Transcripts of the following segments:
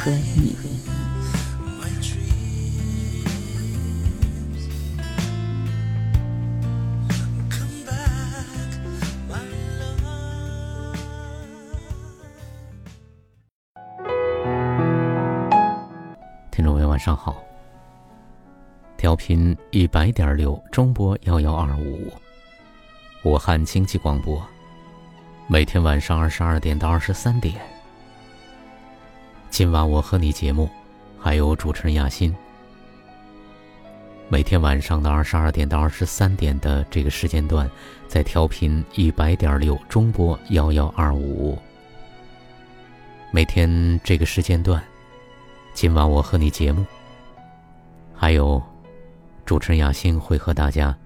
和你。晚上好，调频一百点六中波幺幺二五五，武汉经济广播，每天晚上二十二点到二十三点。今晚我和你节目，还有主持人亚欣。每天晚上的二十二点到二十三点的这个时间段，在调频一百点六中波幺幺二五五。每天这个时间段。今晚我和你节目，还有主持人雅欣会和大家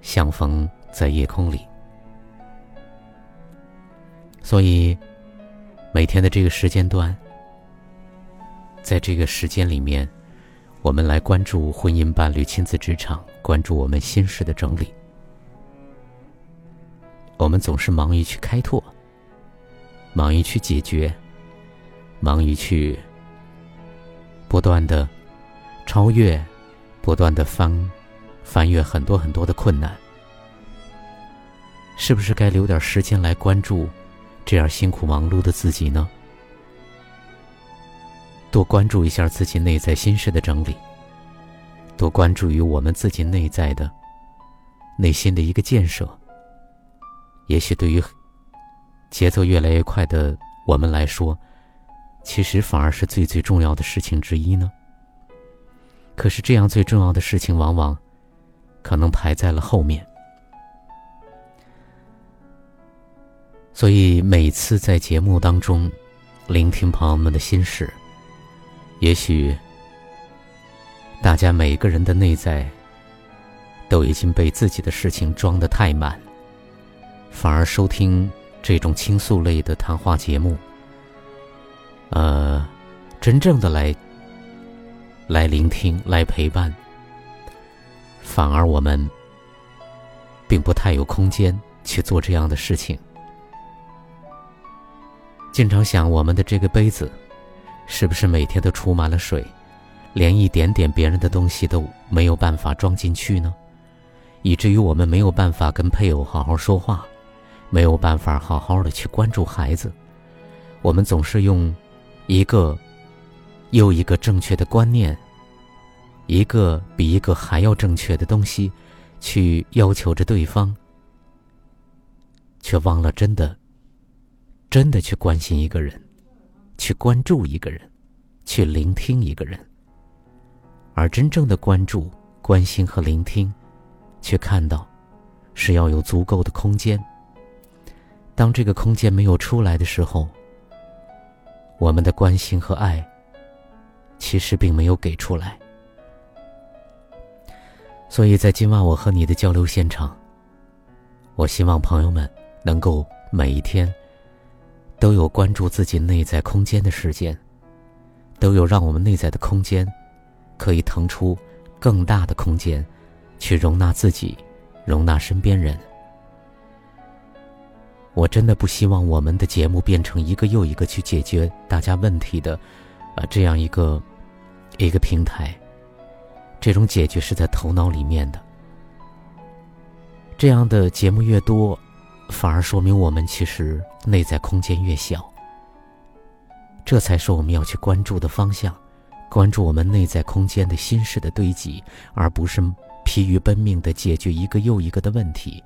相逢在夜空里。所以每天的这个时间段，在这个时间里面，我们来关注婚姻、伴侣、亲子、职场，关注我们心事的整理。我们总是忙于去开拓，忙于去解决，忙于去。不断的超越，不断的翻翻越很多很多的困难，是不是该留点时间来关注这样辛苦忙碌的自己呢？多关注一下自己内在心事的整理，多关注于我们自己内在的内心的一个建设。也许对于节奏越来越快的我们来说。其实反而是最最重要的事情之一呢。可是这样最重要的事情，往往可能排在了后面。所以每次在节目当中聆听朋友们的心事，也许大家每个人的内在都已经被自己的事情装得太满，反而收听这种倾诉类的谈话节目。呃，真正的来，来聆听，来陪伴，反而我们并不太有空间去做这样的事情。经常想，我们的这个杯子，是不是每天都储满了水，连一点点别人的东西都没有办法装进去呢？以至于我们没有办法跟配偶好好说话，没有办法好好的去关注孩子，我们总是用。一个又一个正确的观念，一个比一个还要正确的东西，去要求着对方，却忘了真的、真的去关心一个人，去关注一个人，去聆听一个人。而真正的关注、关心和聆听，却看到是要有足够的空间。当这个空间没有出来的时候。我们的关心和爱，其实并没有给出来。所以在今晚我和你的交流现场，我希望朋友们能够每一天都有关注自己内在空间的时间，都有让我们内在的空间可以腾出更大的空间，去容纳自己，容纳身边人。我真的不希望我们的节目变成一个又一个去解决大家问题的，啊，这样一个一个平台。这种解决是在头脑里面的。这样的节目越多，反而说明我们其实内在空间越小。这才是我们要去关注的方向，关注我们内在空间的心事的堆积，而不是疲于奔命的解决一个又一个的问题。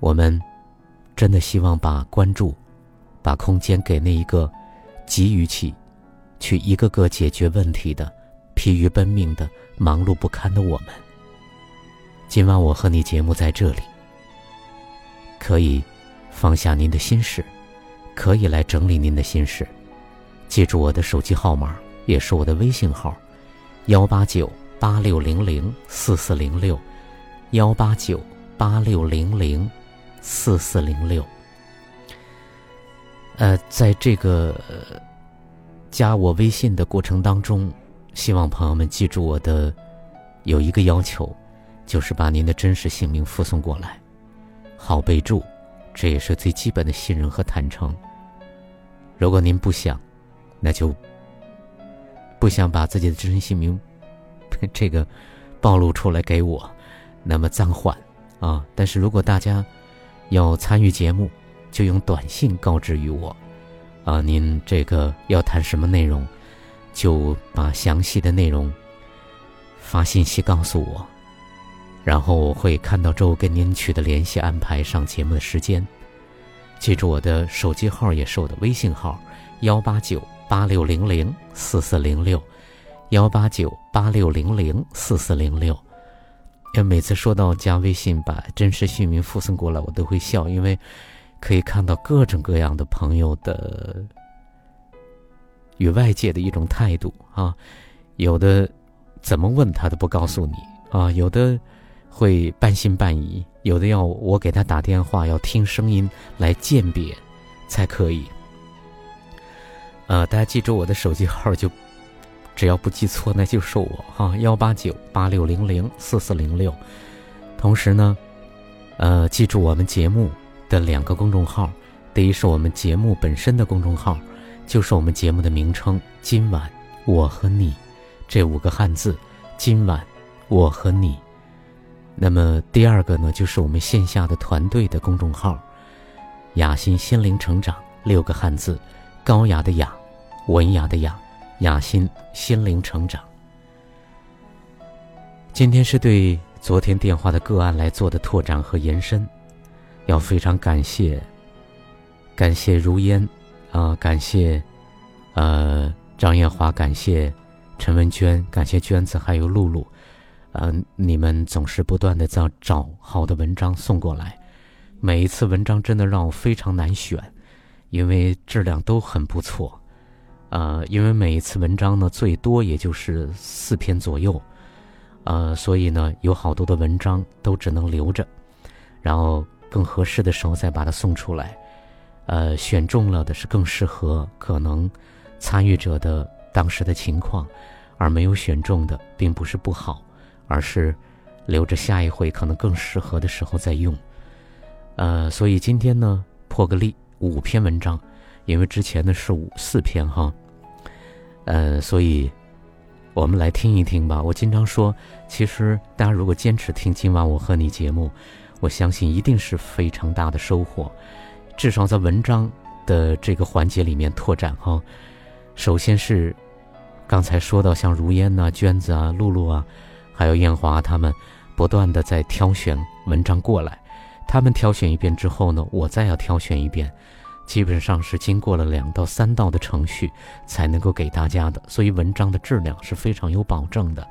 我们。真的希望把关注、把空间给那一个急于去、去一个个解决问题的、疲于奔命的、忙碌不堪的我们。今晚我和你节目在这里，可以放下您的心事，可以来整理您的心事，记住我的手机号码，也是我的微信号：幺八九八六零零四四零六，幺八九八六零零四四零六。呃，在这个加我微信的过程当中，希望朋友们记住我的有一个要求，就是把您的真实姓名附送过来，好备注，这也是最基本的信任和坦诚。如果您不想，那就不想把自己的真实姓名 这个暴露出来给我，那么暂缓啊。但是如果大家要参与节目，就用短信告知于我，啊，您这个要谈什么内容，就把详细的内容发信息告诉我，然后我会看到之后跟您取得联系，安排上节目的时间。记住我的手机号也是我的微信号：幺八九八六零零四四零六，幺八九八六零零四四零六。因为每次说到加微信把真实姓名附送过来，我都会笑，因为。可以看到各种各样的朋友的与外界的一种态度啊，有的怎么问他都不告诉你啊，有的会半信半疑，有的要我给他打电话要听声音来鉴别才可以。呃，大家记住我的手机号，就只要不记错，那就是我哈，幺八九八六零零四四零六。同时呢，呃，记住我们节目。的两个公众号，第一是我们节目本身的公众号，就是我们节目的名称“今晚我和你”这五个汉字，“今晚我和你”。那么第二个呢，就是我们线下的团队的公众号“雅欣心灵成长”六个汉字，高雅的雅，文雅的雅，雅欣心灵成长。今天是对昨天电话的个案来做的拓展和延伸。要非常感谢，感谢如烟，啊，感谢，呃，张艳华，感谢陈文娟，感谢娟子，还有露露，嗯，你们总是不断的在找好的文章送过来，每一次文章真的让我非常难选，因为质量都很不错，呃，因为每一次文章呢最多也就是四篇左右，呃，所以呢有好多的文章都只能留着，然后。更合适的时候再把它送出来，呃，选中了的是更适合可能参与者的当时的情况，而没有选中的并不是不好，而是留着下一回可能更适合的时候再用。呃，所以今天呢破个例，五篇文章，因为之前呢是五四篇哈，呃，所以我们来听一听吧。我经常说，其实大家如果坚持听今晚我和你节目。我相信一定是非常大的收获，至少在文章的这个环节里面拓展哈。首先是刚才说到像如烟呐、娟子啊、露露啊，还有艳华他们，不断的在挑选文章过来。他们挑选一遍之后呢，我再要挑选一遍，基本上是经过了两到三道的程序才能够给大家的，所以文章的质量是非常有保证的。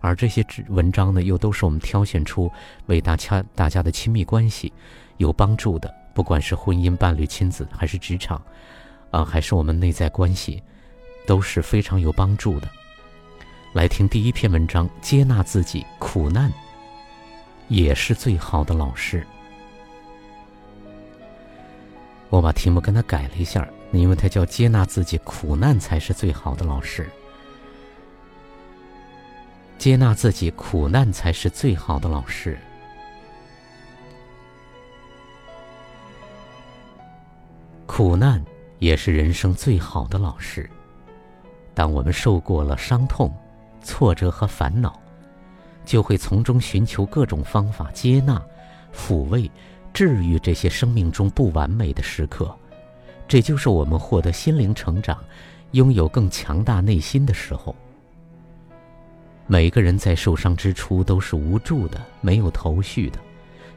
而这些文章呢，又都是我们挑选出为大家大家的亲密关系有帮助的，不管是婚姻、伴侣、亲子，还是职场，啊，还是我们内在关系，都是非常有帮助的。来听第一篇文章：接纳自己，苦难也是最好的老师。我把题目跟他改了一下，因为它叫“接纳自己，苦难才是最好的老师”。接纳自己，苦难才是最好的老师。苦难也是人生最好的老师。当我们受过了伤痛、挫折和烦恼，就会从中寻求各种方法接纳、抚慰、治愈这些生命中不完美的时刻。这就是我们获得心灵成长、拥有更强大内心的时候。每个人在受伤之初都是无助的，没有头绪的。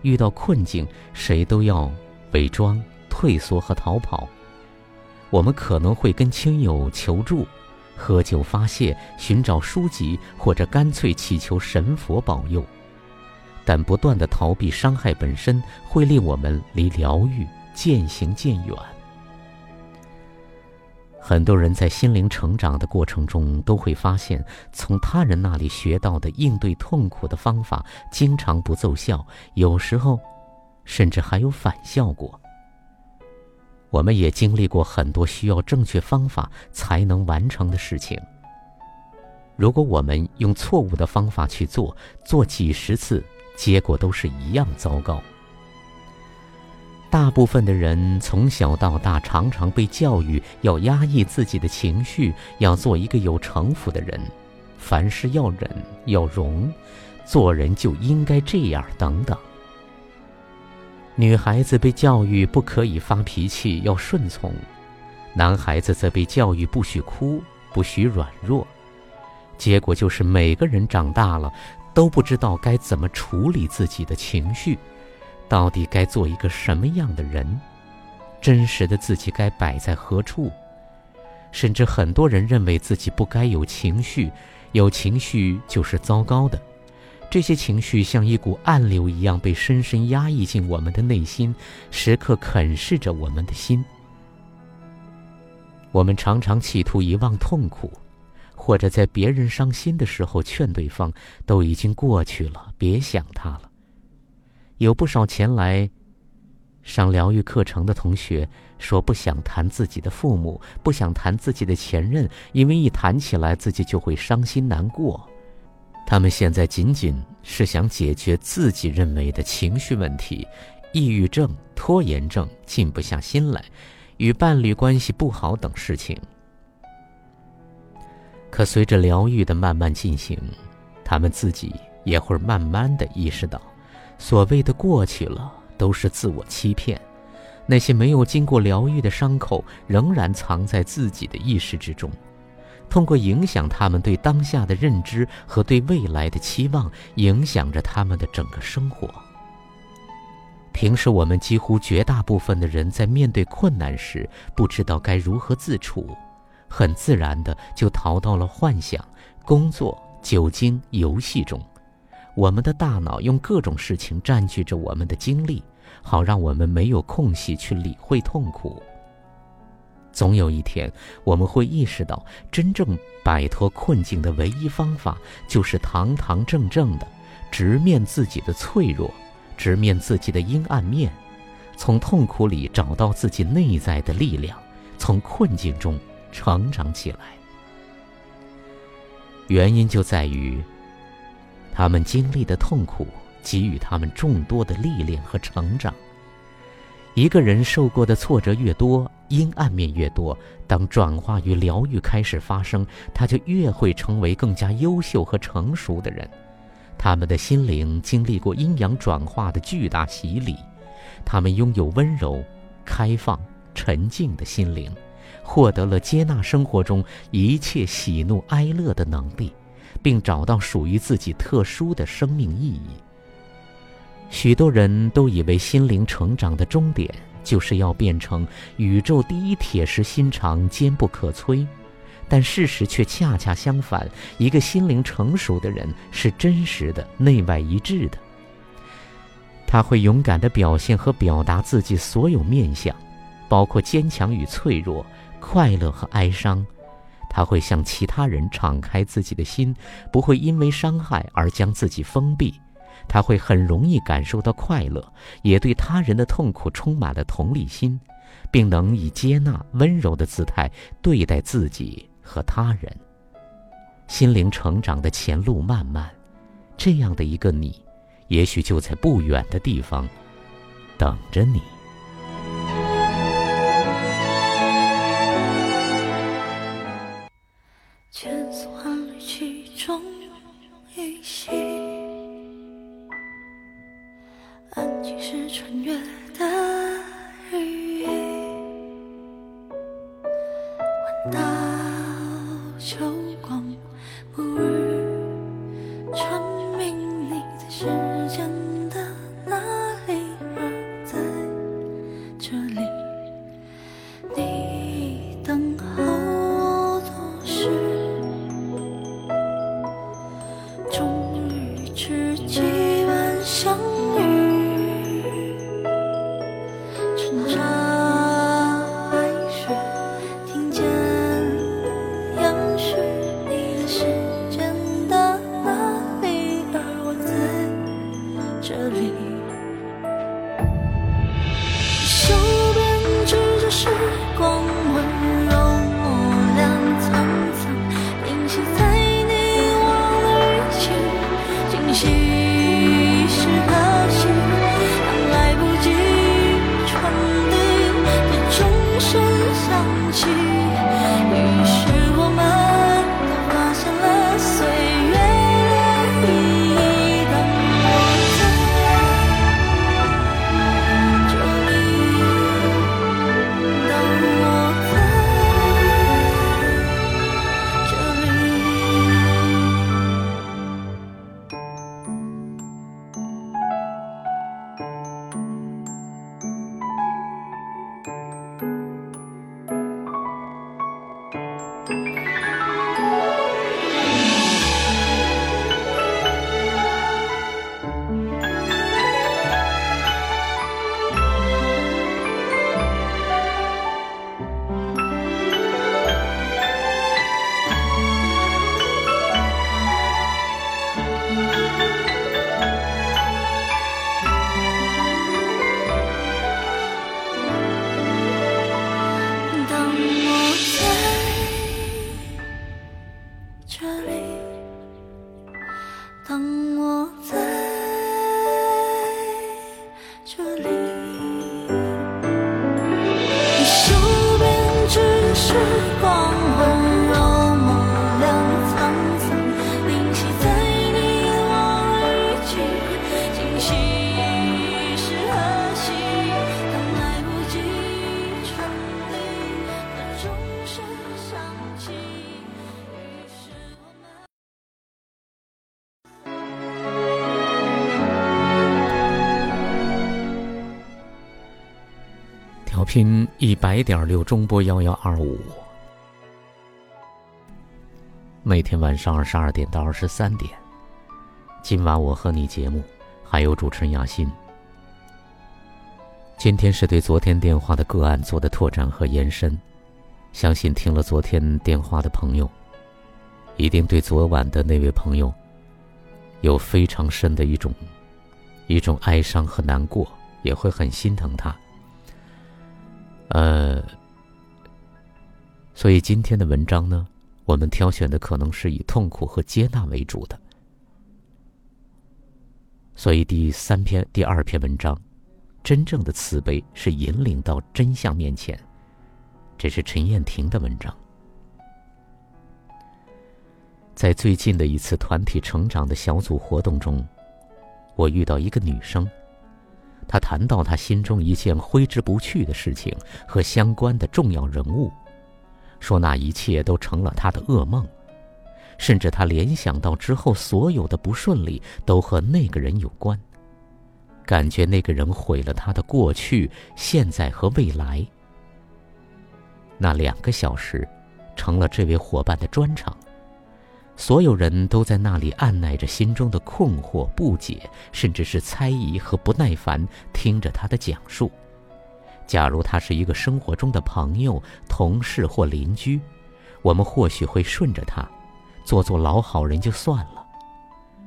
遇到困境，谁都要伪装、退缩和逃跑。我们可能会跟亲友求助，喝酒发泄，寻找书籍，或者干脆祈求神佛保佑。但不断的逃避伤害本身，会令我们离疗愈渐行渐远。很多人在心灵成长的过程中，都会发现，从他人那里学到的应对痛苦的方法，经常不奏效，有时候，甚至还有反效果。我们也经历过很多需要正确方法才能完成的事情。如果我们用错误的方法去做，做几十次，结果都是一样糟糕。大部分的人从小到大常常被教育要压抑自己的情绪，要做一个有城府的人，凡事要忍要容，做人就应该这样等等。女孩子被教育不可以发脾气，要顺从；男孩子则被教育不许哭，不许软弱。结果就是每个人长大了都不知道该怎么处理自己的情绪。到底该做一个什么样的人？真实的自己该摆在何处？甚至很多人认为自己不该有情绪，有情绪就是糟糕的。这些情绪像一股暗流一样被深深压抑进我们的内心，时刻啃噬着我们的心。我们常常企图遗忘痛苦，或者在别人伤心的时候劝对方：“都已经过去了，别想他了。”有不少前来上疗愈课程的同学说，不想谈自己的父母，不想谈自己的前任，因为一谈起来自己就会伤心难过。他们现在仅仅是想解决自己认为的情绪问题，抑郁症、拖延症、静不下心来、与伴侣关系不好等事情。可随着疗愈的慢慢进行，他们自己也会慢慢的意识到。所谓的过去了，都是自我欺骗。那些没有经过疗愈的伤口，仍然藏在自己的意识之中，通过影响他们对当下的认知和对未来的期望，影响着他们的整个生活。平时我们几乎绝大部分的人在面对困难时，不知道该如何自处，很自然的就逃到了幻想、工作、酒精、游戏中。我们的大脑用各种事情占据着我们的精力，好让我们没有空隙去理会痛苦。总有一天，我们会意识到，真正摆脱困境的唯一方法，就是堂堂正正的直面自己的脆弱，直面自己的阴暗面，从痛苦里找到自己内在的力量，从困境中成长起来。原因就在于。他们经历的痛苦，给予他们众多的历练和成长。一个人受过的挫折越多，阴暗面越多，当转化与疗愈开始发生，他就越会成为更加优秀和成熟的人。他们的心灵经历过阴阳转化的巨大洗礼，他们拥有温柔、开放、沉静的心灵，获得了接纳生活中一切喜怒哀乐的能力。并找到属于自己特殊的生命意义。许多人都以为心灵成长的终点就是要变成宇宙第一铁石心肠、坚不可摧，但事实却恰恰相反。一个心灵成熟的人是真实的、内外一致的。他会勇敢地表现和表达自己所有面相，包括坚强与脆弱、快乐和哀伤。他会向其他人敞开自己的心，不会因为伤害而将自己封闭。他会很容易感受到快乐，也对他人的痛苦充满了同理心，并能以接纳、温柔的姿态对待自己和他人。心灵成长的前路漫漫，这样的一个你，也许就在不远的地方等着你。一百点六中波幺幺二五，每天晚上二十二点到二十三点，今晚我和你节目，还有主持人雅欣。今天是对昨天电话的个案做的拓展和延伸，相信听了昨天电话的朋友，一定对昨晚的那位朋友有非常深的一种一种哀伤和难过，也会很心疼他。呃，所以今天的文章呢，我们挑选的可能是以痛苦和接纳为主的。所以第三篇、第二篇文章，真正的慈悲是引领到真相面前。这是陈燕婷的文章。在最近的一次团体成长的小组活动中，我遇到一个女生。他谈到他心中一件挥之不去的事情和相关的重要人物，说那一切都成了他的噩梦，甚至他联想到之后所有的不顺利都和那个人有关，感觉那个人毁了他的过去、现在和未来。那两个小时，成了这位伙伴的专场。所有人都在那里按耐着心中的困惑、不解，甚至是猜疑和不耐烦，听着他的讲述。假如他是一个生活中的朋友、同事或邻居，我们或许会顺着他，做做老好人就算了。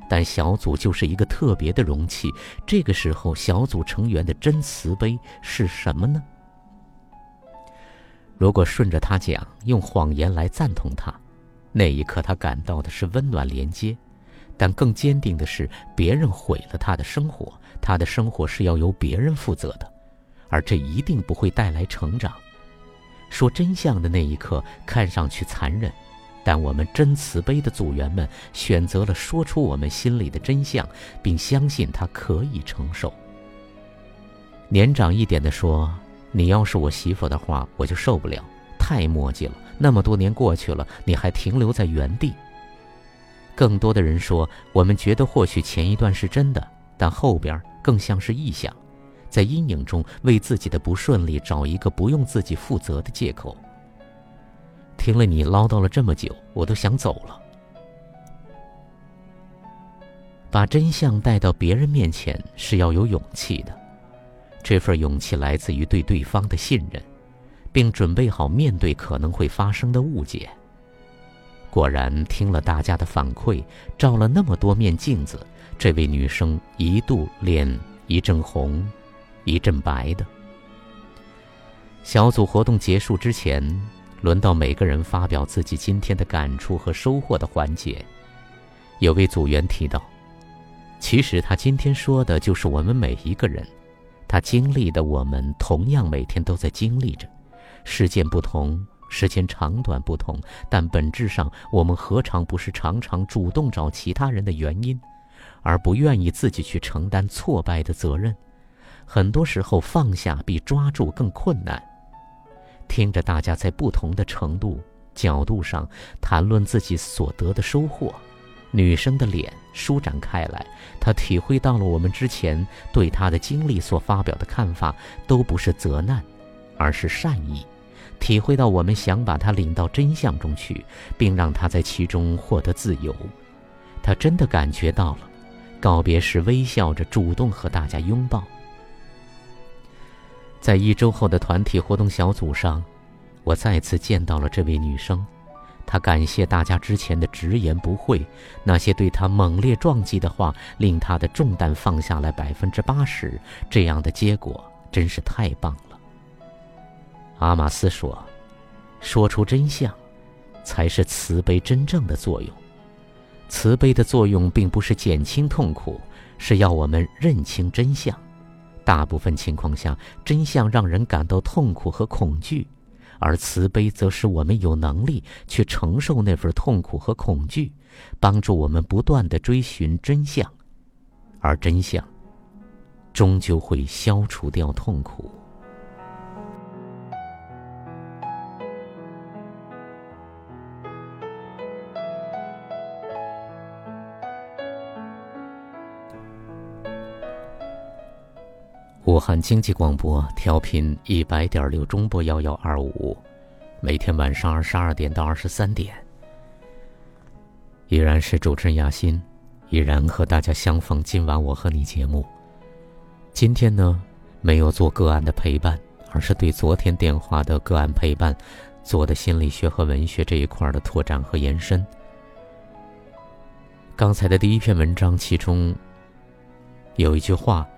但小组就是一个特别的容器，这个时候，小组成员的真慈悲是什么呢？如果顺着他讲，用谎言来赞同他。那一刻，他感到的是温暖连接，但更坚定的是，别人毁了他的生活，他的生活是要由别人负责的，而这一定不会带来成长。说真相的那一刻，看上去残忍，但我们真慈悲的组员们选择了说出我们心里的真相，并相信他可以承受。年长一点的说：“你要是我媳妇的话，我就受不了，太磨叽了。”那么多年过去了，你还停留在原地。更多的人说，我们觉得或许前一段是真的，但后边更像是臆想，在阴影中为自己的不顺利找一个不用自己负责的借口。听了你唠叨了这么久，我都想走了。把真相带到别人面前是要有勇气的，这份勇气来自于对对方的信任。并准备好面对可能会发生的误解。果然，听了大家的反馈，照了那么多面镜子，这位女生一度脸一阵红，一阵白的。小组活动结束之前，轮到每个人发表自己今天的感触和收获的环节。有位组员提到：“其实他今天说的就是我们每一个人，他经历的，我们同样每天都在经历着。”事件不同，时间长短不同，但本质上，我们何尝不是常常主动找其他人的原因，而不愿意自己去承担挫败的责任？很多时候，放下比抓住更困难。听着大家在不同的程度、角度上谈论自己所得的收获，女生的脸舒展开来，她体会到了我们之前对她的经历所发表的看法都不是责难，而是善意。体会到我们想把他领到真相中去，并让他在其中获得自由。他真的感觉到了，告别时微笑着主动和大家拥抱。在一周后的团体活动小组上，我再次见到了这位女生。她感谢大家之前的直言不讳，那些对她猛烈撞击的话，令她的重担放下来百分之八十。这样的结果真是太棒了。阿玛斯说：“说出真相，才是慈悲真正的作用。慈悲的作用并不是减轻痛苦，是要我们认清真相。大部分情况下，真相让人感到痛苦和恐惧。”而慈悲则使我们有能力去承受那份痛苦和恐惧，帮助我们不断的追寻真相，而真相终究会消除掉痛苦。武汉经济广播调频一百点六中波幺幺二五，每天晚上二十二点到二十三点，依然是主持人亚欣，依然和大家相逢。今晚我和你节目，今天呢没有做个案的陪伴，而是对昨天电话的个案陪伴做的心理学和文学这一块的拓展和延伸。刚才的第一篇文章，其中有一句话。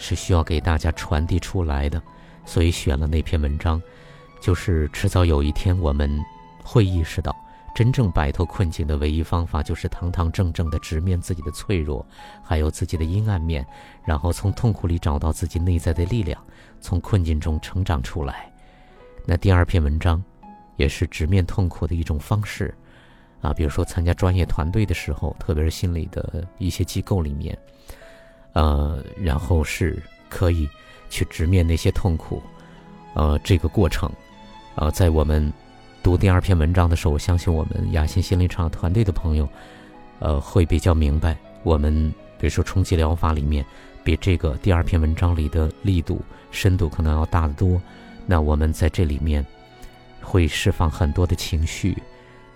是需要给大家传递出来的，所以选了那篇文章，就是迟早有一天我们会意识到，真正摆脱困境的唯一方法就是堂堂正正的直面自己的脆弱，还有自己的阴暗面，然后从痛苦里找到自己内在的力量，从困境中成长出来。那第二篇文章，也是直面痛苦的一种方式，啊，比如说参加专业团队的时候，特别是心理的一些机构里面。呃，然后是可以去直面那些痛苦，呃，这个过程，呃，在我们读第二篇文章的时候，我相信我们雅欣心理场团队的朋友，呃，会比较明白，我们比如说冲击疗法里面，比这个第二篇文章里的力度、深度可能要大得多。那我们在这里面会释放很多的情绪，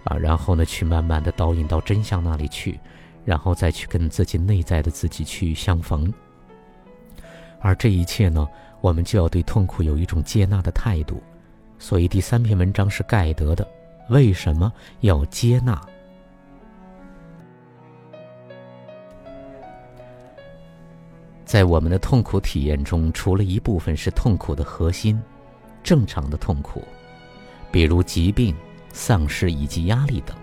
啊，然后呢，去慢慢的导引到真相那里去。然后再去跟自己内在的自己去相逢，而这一切呢，我们就要对痛苦有一种接纳的态度。所以第三篇文章是盖德的，为什么要接纳？在我们的痛苦体验中，除了一部分是痛苦的核心，正常的痛苦，比如疾病、丧失以及压力等。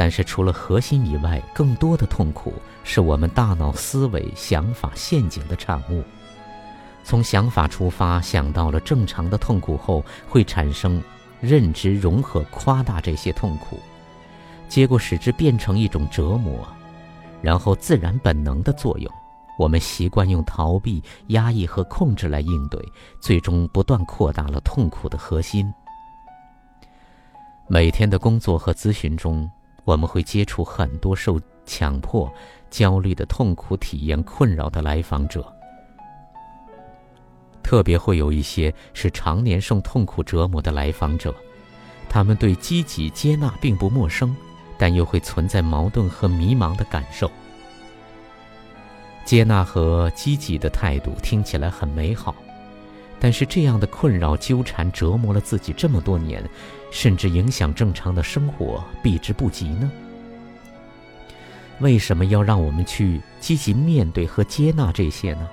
但是，除了核心以外，更多的痛苦是我们大脑思维、想法陷阱的产物。从想法出发，想到了正常的痛苦后，会产生认知融合，夸大这些痛苦，结果使之变成一种折磨，然后自然本能的作用，我们习惯用逃避、压抑和控制来应对，最终不断扩大了痛苦的核心。每天的工作和咨询中。我们会接触很多受强迫、焦虑的痛苦体验困扰的来访者，特别会有一些是常年受痛苦折磨的来访者，他们对积极接纳并不陌生，但又会存在矛盾和迷茫的感受。接纳和积极的态度听起来很美好。但是这样的困扰纠缠折磨了自己这么多年，甚至影响正常的生活，避之不及呢？为什么要让我们去积极面对和接纳这些呢？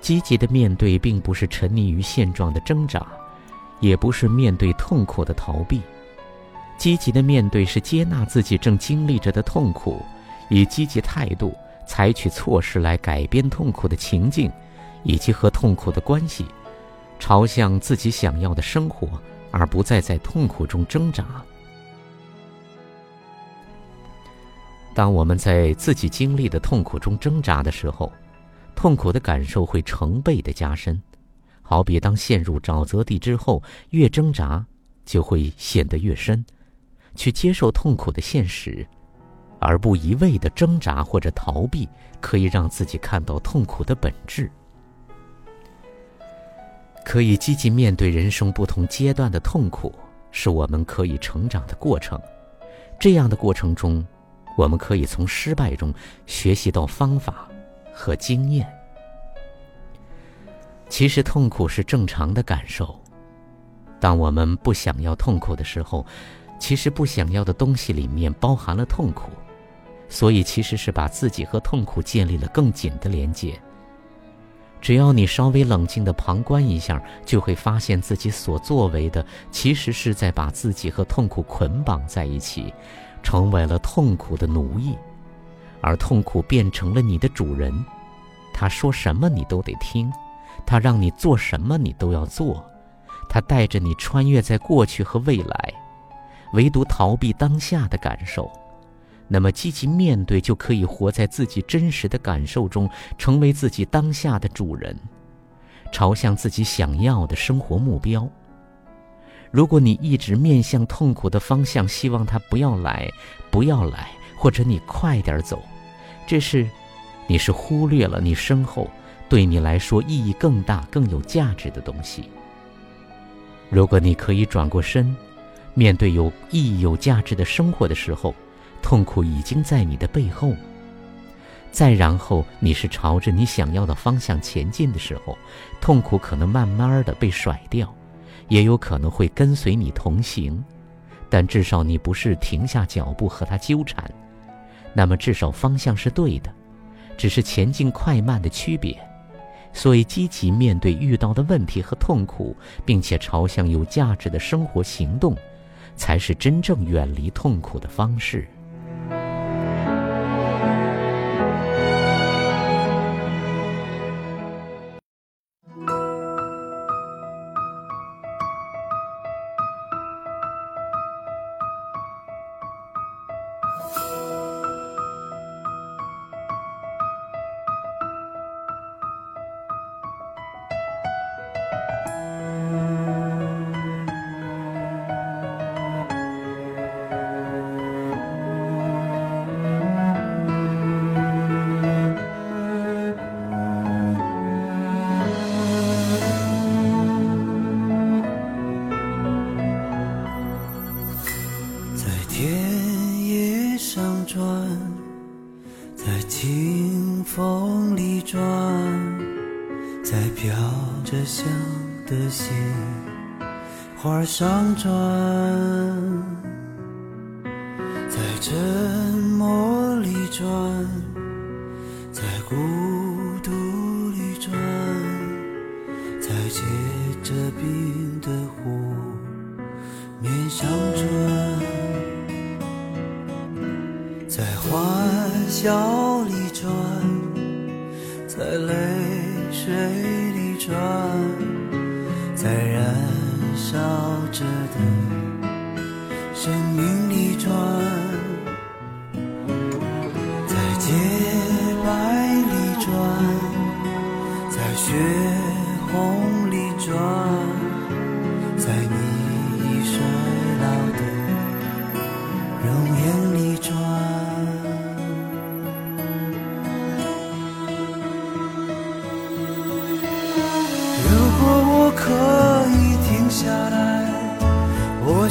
积极的面对，并不是沉溺于现状的挣扎，也不是面对痛苦的逃避。积极的面对是接纳自己正经历着的痛苦，以积极态度采取措施来改变痛苦的情境。以及和痛苦的关系，朝向自己想要的生活，而不再在痛苦中挣扎。当我们在自己经历的痛苦中挣扎的时候，痛苦的感受会成倍的加深。好比当陷入沼泽地之后，越挣扎就会陷得越深。去接受痛苦的现实，而不一味的挣扎或者逃避，可以让自己看到痛苦的本质。可以积极面对人生不同阶段的痛苦，是我们可以成长的过程。这样的过程中，我们可以从失败中学习到方法和经验。其实痛苦是正常的感受。当我们不想要痛苦的时候，其实不想要的东西里面包含了痛苦，所以其实是把自己和痛苦建立了更紧的连接。只要你稍微冷静的旁观一下，就会发现自己所作为的，其实是在把自己和痛苦捆绑在一起，成为了痛苦的奴役，而痛苦变成了你的主人，他说什么你都得听。他让你做什么，你都要做；他带着你穿越在过去和未来，唯独逃避当下的感受。那么，积极面对，就可以活在自己真实的感受中，成为自己当下的主人，朝向自己想要的生活目标。如果你一直面向痛苦的方向，希望他不要来，不要来，或者你快点走，这是，你是忽略了你身后。对你来说意义更大、更有价值的东西。如果你可以转过身，面对有意义、有价值的生活的时候，痛苦已经在你的背后。再然后，你是朝着你想要的方向前进的时候，痛苦可能慢慢的被甩掉，也有可能会跟随你同行，但至少你不是停下脚步和他纠缠。那么，至少方向是对的，只是前进快慢的区别。所以，积极面对遇到的问题和痛苦，并且朝向有价值的生活行动，才是真正远离痛苦的方式。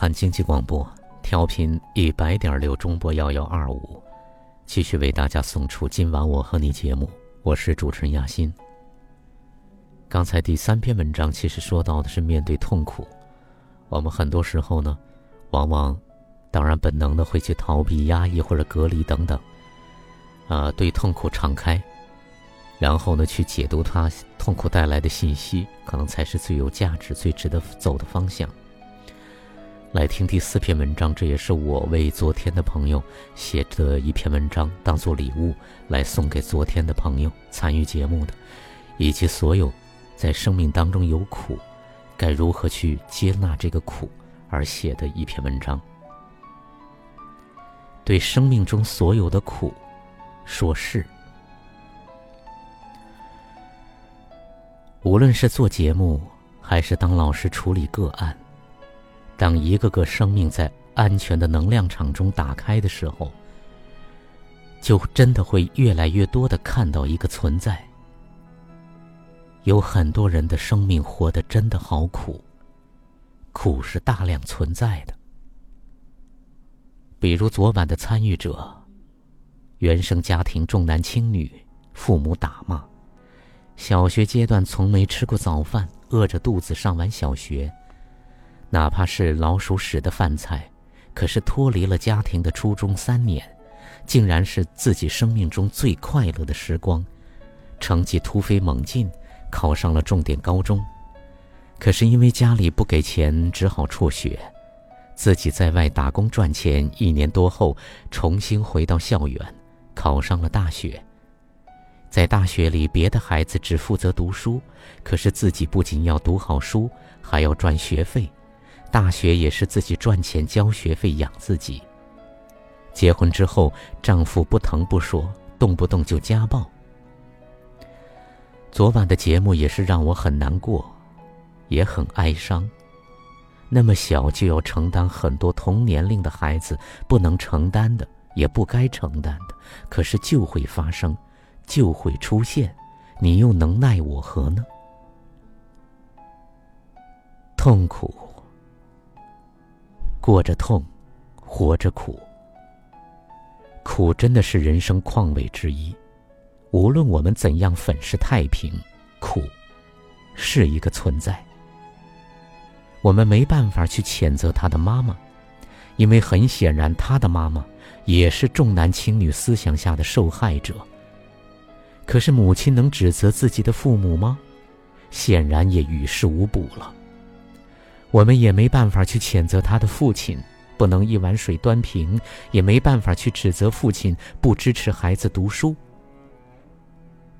汉经济广播，调频一百点六中波幺幺二五，继续为大家送出今晚我和你节目，我是主持人亚欣。刚才第三篇文章其实说到的是面对痛苦，我们很多时候呢，往往，当然本能的会去逃避、压抑或者隔离等等，啊，对痛苦敞开，然后呢去解读它痛苦带来的信息，可能才是最有价值、最值得走的方向。来听第四篇文章，这也是我为昨天的朋友写的一篇文章，当做礼物来送给昨天的朋友参与节目的，以及所有在生命当中有苦，该如何去接纳这个苦而写的一篇文章。对生命中所有的苦，说是。无论是做节目，还是当老师处理个案。当一个个生命在安全的能量场中打开的时候，就真的会越来越多的看到一个存在。有很多人的生命活得真的好苦，苦是大量存在的。比如昨晚的参与者，原生家庭重男轻女，父母打骂，小学阶段从没吃过早饭，饿着肚子上完小学。哪怕是老鼠屎的饭菜，可是脱离了家庭的初中三年，竟然是自己生命中最快乐的时光。成绩突飞猛进，考上了重点高中，可是因为家里不给钱，只好辍学。自己在外打工赚钱，一年多后重新回到校园，考上了大学。在大学里，别的孩子只负责读书，可是自己不仅要读好书，还要赚学费。大学也是自己赚钱交学费养自己。结婚之后，丈夫不疼不说，动不动就家暴。昨晚的节目也是让我很难过，也很哀伤。那么小就要承担很多同年龄的孩子不能承担的，也不该承担的，可是就会发生，就会出现，你又能奈我何呢？痛苦。过着痛，活着苦。苦真的是人生况味之一。无论我们怎样粉饰太平，苦是一个存在。我们没办法去谴责他的妈妈，因为很显然，他的妈妈也是重男轻女思想下的受害者。可是，母亲能指责自己的父母吗？显然也于事无补了。我们也没办法去谴责他的父亲不能一碗水端平，也没办法去指责父亲不支持孩子读书。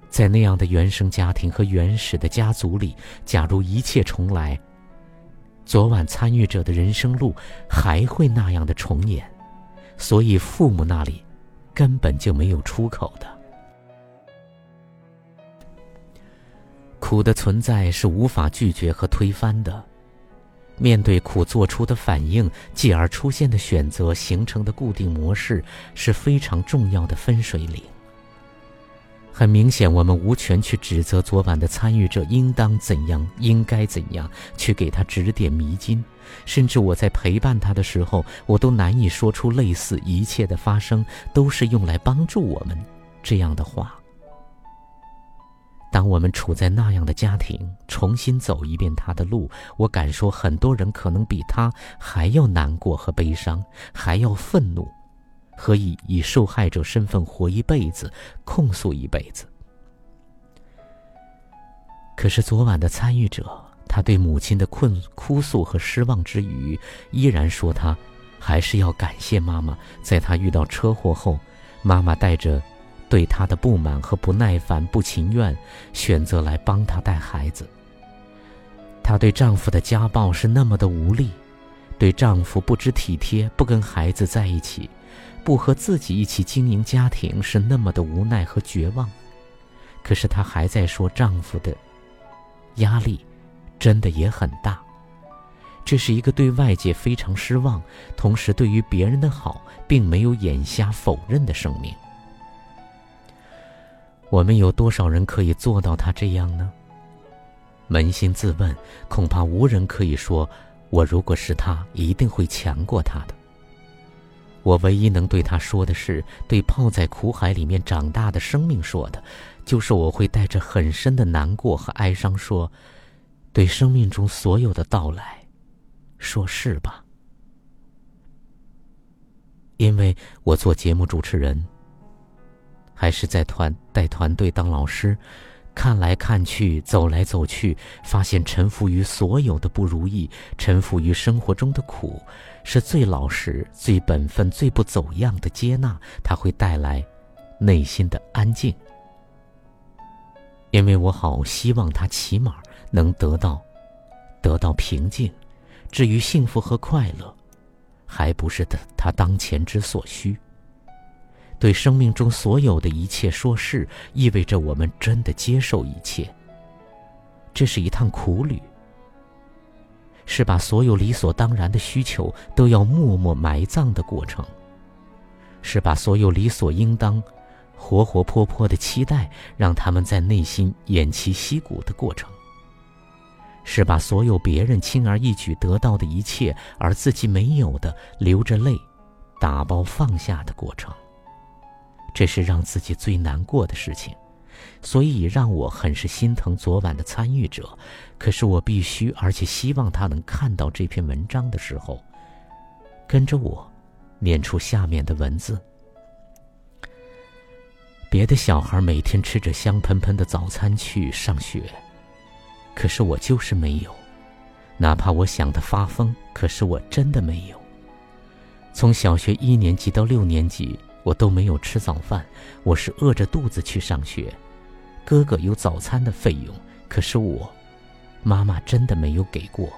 在那样的原生家庭和原始的家族里，假如一切重来，昨晚参与者的人生路还会那样的重演，所以父母那里根本就没有出口的。苦的存在是无法拒绝和推翻的。面对苦做出的反应，继而出现的选择形成的固定模式，是非常重要的分水岭。很明显，我们无权去指责昨晚的参与者应当怎样，应该怎样去给他指点迷津。甚至我在陪伴他的时候，我都难以说出类似“一切的发生都是用来帮助我们”这样的话。当我们处在那样的家庭，重新走一遍他的路，我敢说，很多人可能比他还要难过和悲伤，还要愤怒，和以以受害者身份活一辈子，控诉一辈子。可是昨晚的参与者，他对母亲的困哭诉和失望之余，依然说他还是要感谢妈妈，在他遇到车祸后，妈妈带着。对她的不满和不耐烦、不情愿，选择来帮她带孩子。她对丈夫的家暴是那么的无力，对丈夫不知体贴、不跟孩子在一起、不和自己一起经营家庭是那么的无奈和绝望。可是她还在说丈夫的压力真的也很大。这是一个对外界非常失望，同时对于别人的好并没有眼瞎否认的生命。我们有多少人可以做到他这样呢？扪心自问，恐怕无人可以说我如果是他，一定会强过他的。我唯一能对他说的是，对泡在苦海里面长大的生命说的，就是我会带着很深的难过和哀伤说，对生命中所有的到来，说是吧。因为我做节目主持人，还是在团带团队当老师。看来看去，走来走去，发现臣服于所有的不如意，臣服于生活中的苦，是最老实、最本分、最不走样的接纳。它会带来内心的安静，因为我好希望他起码能得到得到平静。至于幸福和快乐，还不是他他当前之所需。对生命中所有的一切说是，意味着我们真的接受一切。这是一趟苦旅，是把所有理所当然的需求都要默默埋葬的过程，是把所有理所应当、活活泼泼的期待让他们在内心偃旗息鼓的过程，是把所有别人轻而易举得到的一切而自己没有的流着泪打包放下的过程。这是让自己最难过的事情，所以让我很是心疼昨晚的参与者。可是我必须，而且希望他能看到这篇文章的时候，跟着我念出下面的文字。别的小孩每天吃着香喷喷的早餐去上学，可是我就是没有。哪怕我想的发疯，可是我真的没有。从小学一年级到六年级。我都没有吃早饭，我是饿着肚子去上学。哥哥有早餐的费用，可是我，妈妈真的没有给过。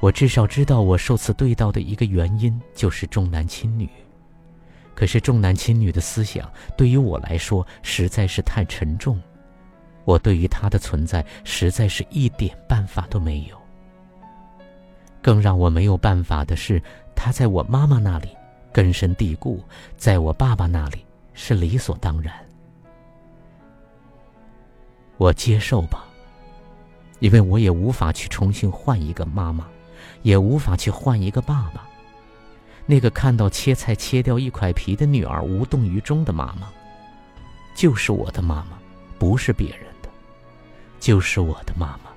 我至少知道，我受此对待的一个原因就是重男轻女。可是重男轻女的思想对于我来说实在是太沉重，我对于他的存在实在是一点办法都没有。更让我没有办法的是，他在我妈妈那里。根深蒂固，在我爸爸那里是理所当然。我接受吧，因为我也无法去重新换一个妈妈，也无法去换一个爸爸。那个看到切菜切掉一块皮的女儿无动于衷的妈妈，就是我的妈妈，不是别人的，就是我的妈妈。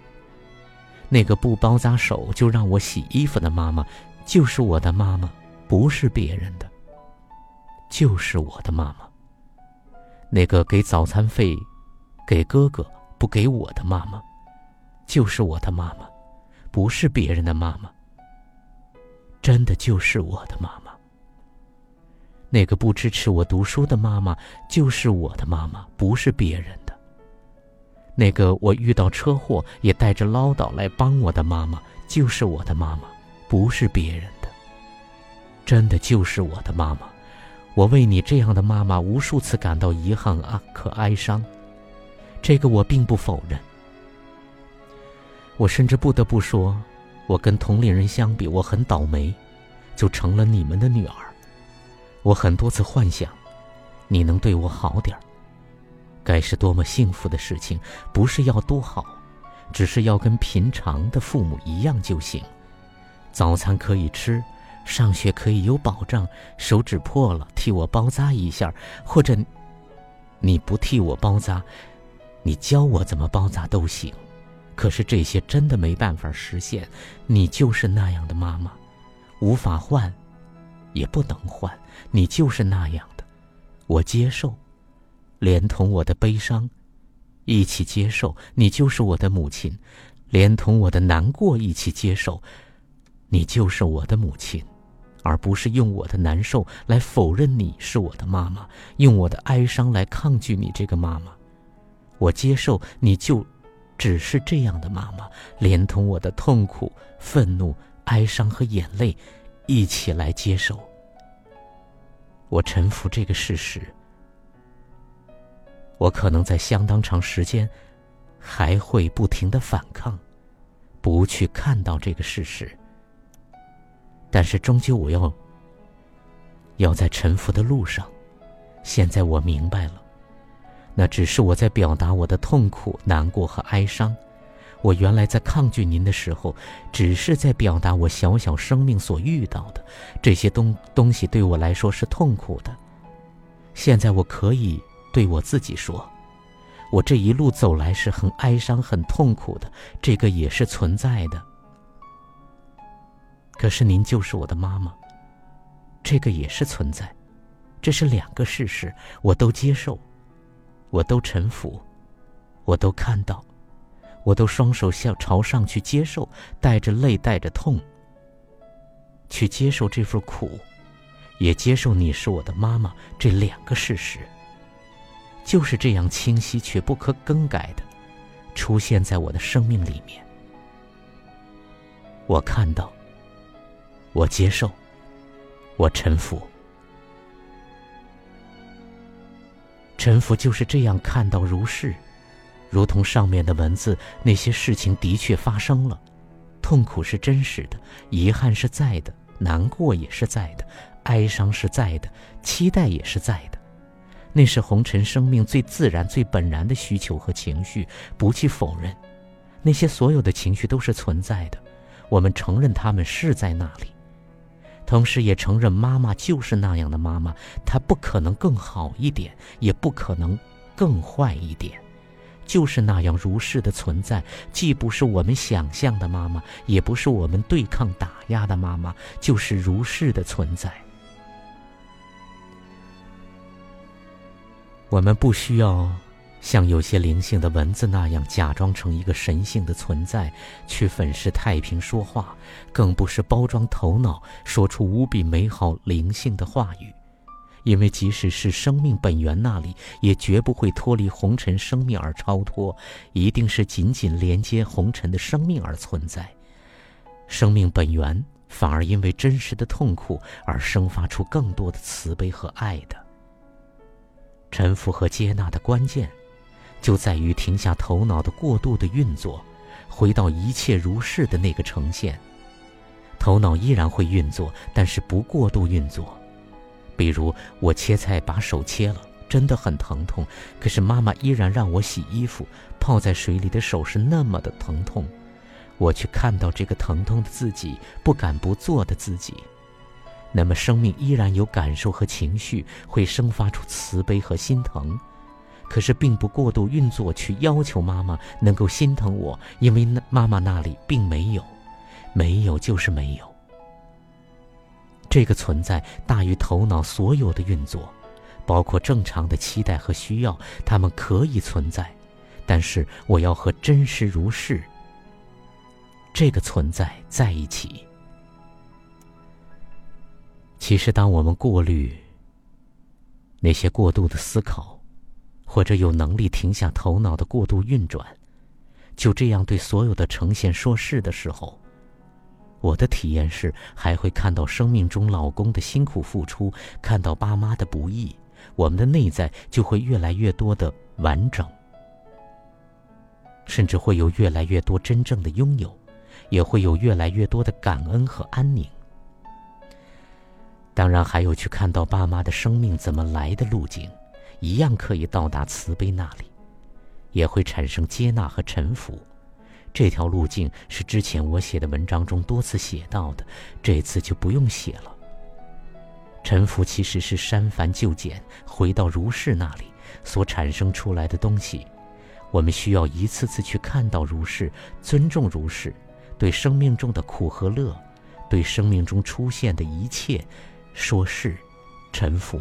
那个不包扎手就让我洗衣服的妈妈，就是我的妈妈。不是别人的，就是我的妈妈。那个给早餐费给哥哥不给我的妈妈，就是我的妈妈，不是别人的妈妈。真的就是我的妈妈。那个不支持我读书的妈妈，就是我的妈妈，不是别人的。那个我遇到车祸也带着唠叨来帮我的妈妈，就是我的妈妈，不是别人。真的就是我的妈妈，我为你这样的妈妈无数次感到遗憾啊，可哀伤。这个我并不否认。我甚至不得不说，我跟同龄人相比，我很倒霉，就成了你们的女儿。我很多次幻想，你能对我好点儿，该是多么幸福的事情。不是要多好，只是要跟平常的父母一样就行。早餐可以吃。上学可以有保障，手指破了替我包扎一下，或者你不替我包扎，你教我怎么包扎都行。可是这些真的没办法实现，你就是那样的妈妈，无法换，也不能换，你就是那样的，我接受，连同我的悲伤一起接受，你就是我的母亲，连同我的难过一起接受，你就是我的母亲。而不是用我的难受来否认你是我的妈妈，用我的哀伤来抗拒你这个妈妈。我接受你就只是这样的妈妈，连同我的痛苦、愤怒、哀伤和眼泪一起来接受。我臣服这个事实。我可能在相当长时间还会不停的反抗，不去看到这个事实。但是终究我要要在臣服的路上。现在我明白了，那只是我在表达我的痛苦、难过和哀伤。我原来在抗拒您的时候，只是在表达我小小生命所遇到的这些东东西对我来说是痛苦的。现在我可以对我自己说，我这一路走来是很哀伤、很痛苦的，这个也是存在的。可是您就是我的妈妈，这个也是存在，这是两个事实，我都接受，我都臣服，我都看到，我都双手向朝上去接受，带着泪，带着痛，去接受这份苦。也接受你是我的妈妈这两个事实，就是这样清晰却不可更改的，出现在我的生命里面。我看到，我接受，我臣服。臣服就是这样看到如是，如同上面的文字，那些事情的确发生了，痛苦是真实的，遗憾是在的，难过也是在的。哀伤是在的，期待也是在的，那是红尘生命最自然、最本然的需求和情绪，不去否认。那些所有的情绪都是存在的，我们承认他们是在那里，同时也承认妈妈就是那样的妈妈，她不可能更好一点，也不可能更坏一点。就是那样如是的存在，既不是我们想象的妈妈，也不是我们对抗打压的妈妈，就是如是的存在。我们不需要像有些灵性的文字那样假装成一个神性的存在去粉饰太平说话，更不是包装头脑说出无比美好灵性的话语，因为即使是生命本源那里，也绝不会脱离红尘生命而超脱，一定是紧紧连接红尘的生命而存在。生命本源反而因为真实的痛苦而生发出更多的慈悲和爱的。臣服和接纳的关键，就在于停下头脑的过度的运作，回到一切如是的那个呈现。头脑依然会运作，但是不过度运作。比如我切菜把手切了，真的很疼痛，可是妈妈依然让我洗衣服，泡在水里的手是那么的疼痛，我却看到这个疼痛的自己，不敢不做的自己。那么，生命依然有感受和情绪，会生发出慈悲和心疼，可是并不过度运作去要求妈妈能够心疼我，因为那妈妈那里并没有，没有就是没有。这个存在大于头脑所有的运作，包括正常的期待和需要，它们可以存在，但是我要和真实如是这个存在在一起。其实，当我们过滤那些过度的思考，或者有能力停下头脑的过度运转，就这样对所有的呈现说是的时候，我的体验是还会看到生命中老公的辛苦付出，看到爸妈的不易，我们的内在就会越来越多的完整，甚至会有越来越多真正的拥有，也会有越来越多的感恩和安宁。当然，还有去看到爸妈的生命怎么来的路径，一样可以到达慈悲那里，也会产生接纳和臣服。这条路径是之前我写的文章中多次写到的，这次就不用写了。臣服其实是删繁就简，回到如是那里所产生出来的东西。我们需要一次次去看到如是，尊重如是，对生命中的苦和乐，对生命中出现的一切。说是，臣服，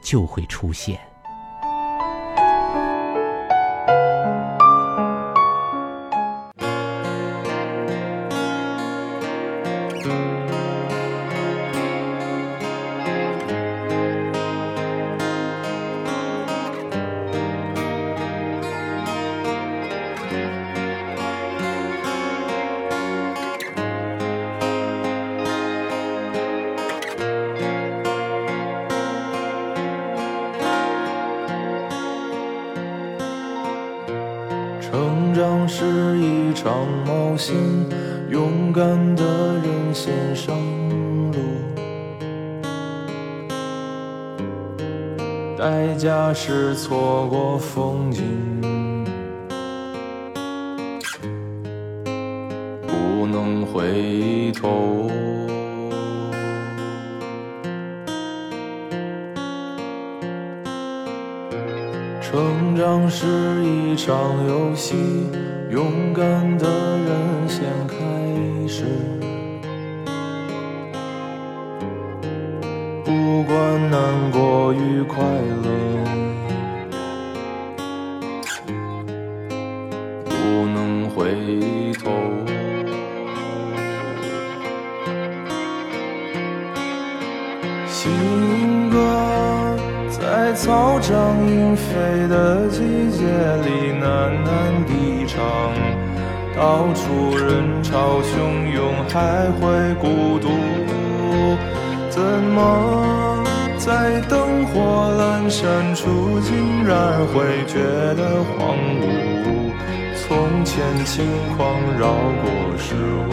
就会出现。错过风景。莺飞的季节里喃喃低唱，到处人潮汹涌，还会孤独。怎么在灯火阑珊处，竟然会觉得荒芜？从前轻狂绕过时光。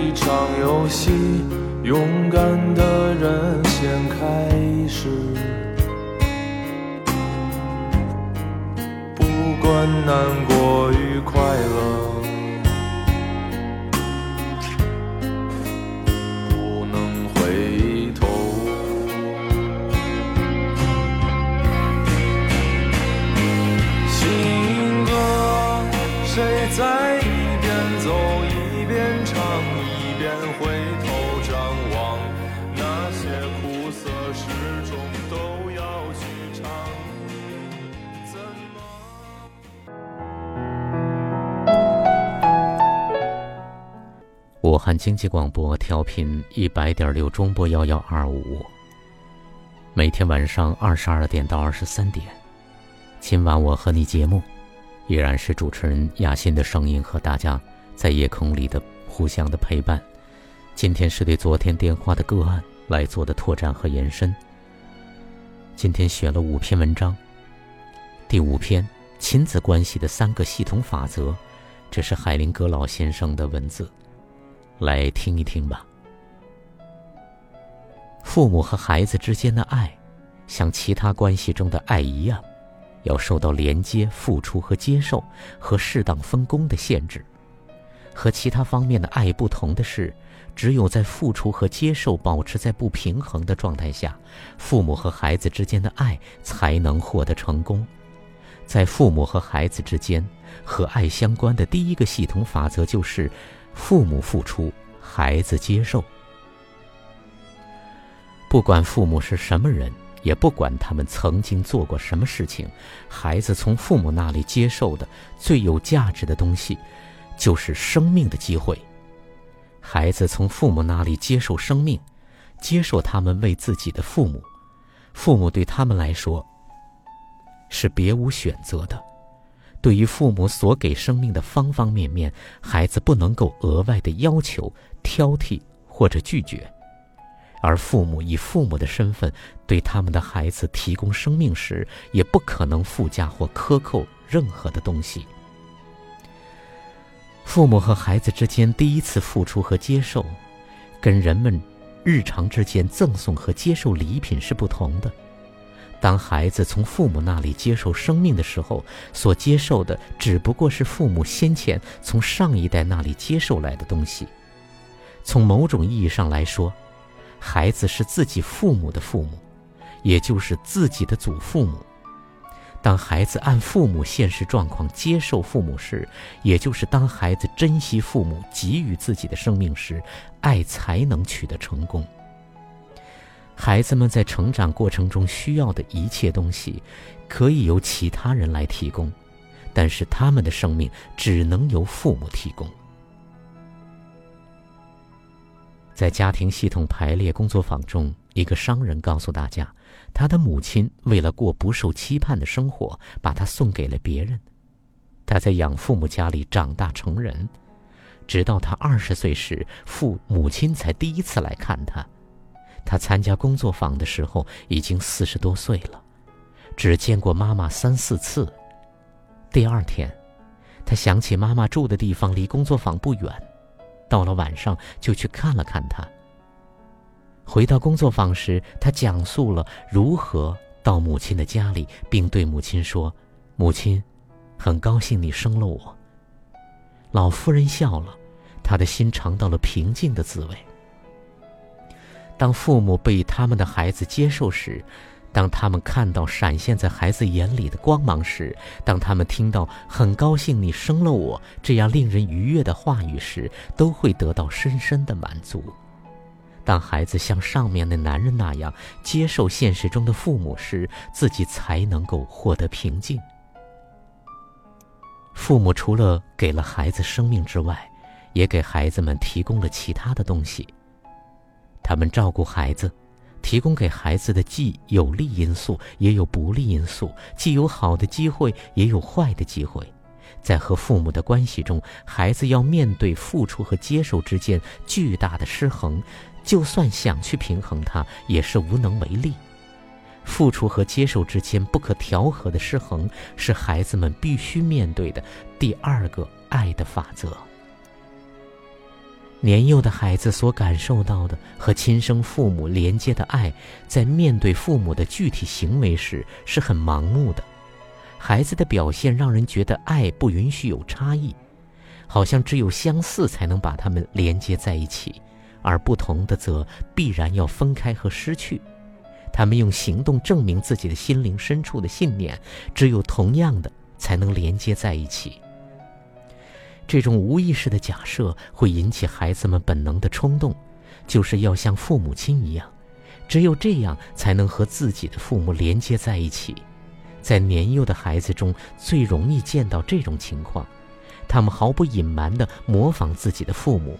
一场游戏，勇敢的人先开始。不管难过与快乐，汉经济广播调频一百点六中波幺幺二五，每天晚上二十二点到二十三点，今晚我和你节目，依然是主持人雅欣的声音和大家在夜空里的互相的陪伴。今天是对昨天电话的个案来做的拓展和延伸。今天选了五篇文章，第五篇亲子关系的三个系统法则，这是海林格老先生的文字。来听一听吧。父母和孩子之间的爱，像其他关系中的爱一样，要受到连接、付出和接受和适当分工的限制。和其他方面的爱不同的是，只有在付出和接受保持在不平衡的状态下，父母和孩子之间的爱才能获得成功。在父母和孩子之间，和爱相关的第一个系统法则就是。父母付出，孩子接受。不管父母是什么人，也不管他们曾经做过什么事情，孩子从父母那里接受的最有价值的东西，就是生命的机会。孩子从父母那里接受生命，接受他们为自己的父母，父母对他们来说是别无选择的。对于父母所给生命的方方面面，孩子不能够额外的要求、挑剔或者拒绝，而父母以父母的身份对他们的孩子提供生命时，也不可能附加或克扣任何的东西。父母和孩子之间第一次付出和接受，跟人们日常之间赠送和接受礼品是不同的。当孩子从父母那里接受生命的时候，所接受的只不过是父母先前从上一代那里接受来的东西。从某种意义上来说，孩子是自己父母的父母，也就是自己的祖父母。当孩子按父母现实状况接受父母时，也就是当孩子珍惜父母给予自己的生命时，爱才能取得成功。孩子们在成长过程中需要的一切东西，可以由其他人来提供，但是他们的生命只能由父母提供。在家庭系统排列工作坊中，一个商人告诉大家，他的母亲为了过不受期盼的生活，把他送给了别人。他在养父母家里长大成人，直到他二十岁时，父母亲才第一次来看他。他参加工作坊的时候已经四十多岁了，只见过妈妈三四次。第二天，他想起妈妈住的地方离工作坊不远，到了晚上就去看了看她。回到工作坊时，他讲述了如何到母亲的家里，并对母亲说：“母亲，很高兴你生了我。”老妇人笑了，她的心尝到了平静的滋味。当父母被他们的孩子接受时，当他们看到闪现在孩子眼里的光芒时，当他们听到“很高兴你生了我”这样令人愉悦的话语时，都会得到深深的满足。当孩子像上面的男人那样接受现实中的父母时，自己才能够获得平静。父母除了给了孩子生命之外，也给孩子们提供了其他的东西。他们照顾孩子，提供给孩子的既有利因素，也有不利因素；既有好的机会，也有坏的机会。在和父母的关系中，孩子要面对付出和接受之间巨大的失衡。就算想去平衡它，也是无能为力。付出和接受之间不可调和的失衡，是孩子们必须面对的第二个爱的法则。年幼的孩子所感受到的和亲生父母连接的爱，在面对父母的具体行为时是很盲目的。孩子的表现让人觉得爱不允许有差异，好像只有相似才能把他们连接在一起。而不同的则必然要分开和失去。他们用行动证明自己的心灵深处的信念，只有同样的才能连接在一起。这种无意识的假设会引起孩子们本能的冲动，就是要像父母亲一样，只有这样才能和自己的父母连接在一起。在年幼的孩子中最容易见到这种情况，他们毫不隐瞒地模仿自己的父母。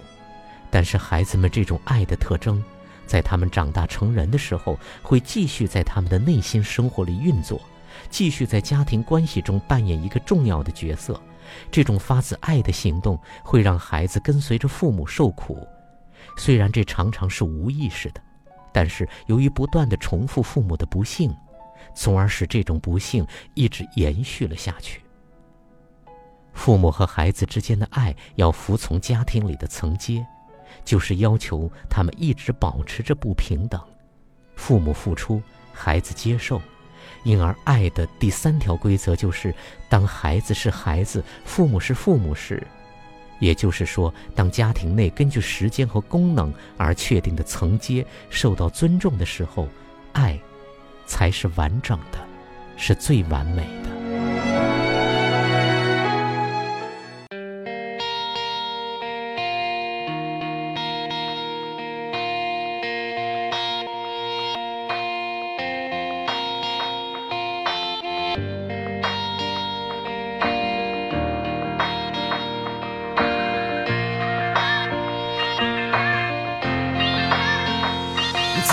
但是孩子们这种爱的特征，在他们长大成人的时候，会继续在他们的内心生活里运作，继续在家庭关系中扮演一个重要的角色。这种发自爱的行动会让孩子跟随着父母受苦，虽然这常常是无意识的，但是由于不断的重复父母的不幸，从而使这种不幸一直延续了下去。父母和孩子之间的爱要服从家庭里的层阶。就是要求他们一直保持着不平等，父母付出，孩子接受，因而爱的第三条规则就是：当孩子是孩子，父母是父母时，也就是说，当家庭内根据时间和功能而确定的层阶受到尊重的时候，爱才是完整的，是最完美的。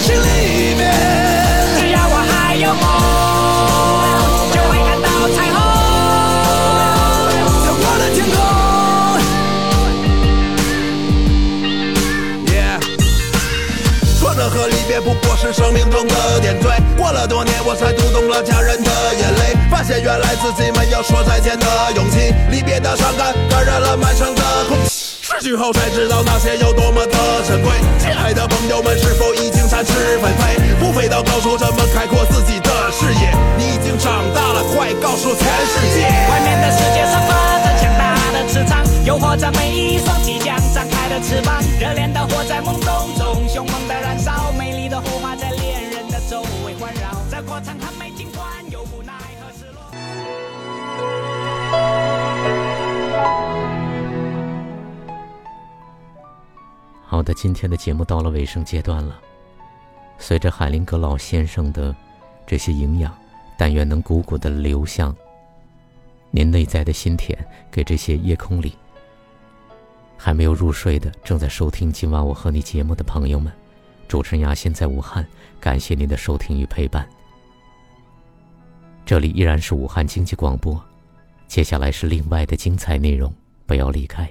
心里面，只要我还有梦，就会看到彩虹，我的天空。Yeah，挫折和离别不过是生命中的点缀。过了多年，我才读懂了家人的眼泪，发现原来自己没有说再见的勇气。离别的伤感感染了满城的空气。失去后才知道那些有多么的珍贵。亲爱的朋友们，是否已经展翅纷飞？不飞到高处，怎么开阔自己的视野？你已经长大了，快告诉全世界！外面的世界散发着强大的磁场，诱惑着每一双即将张开的翅膀，热恋的火在懵懂中，凶猛的燃烧，美丽的火花在恋人的周围环绕。这过程很美，尽管有无奈和失落。好的，今天的节目到了尾声阶段了。随着海林格老先生的这些营养，但愿能汩汩的流向您内在的心田，给这些夜空里还没有入睡的、正在收听今晚我和你节目的朋友们。主持人雅欣在武汉，感谢您的收听与陪伴。这里依然是武汉经济广播，接下来是另外的精彩内容，不要离开。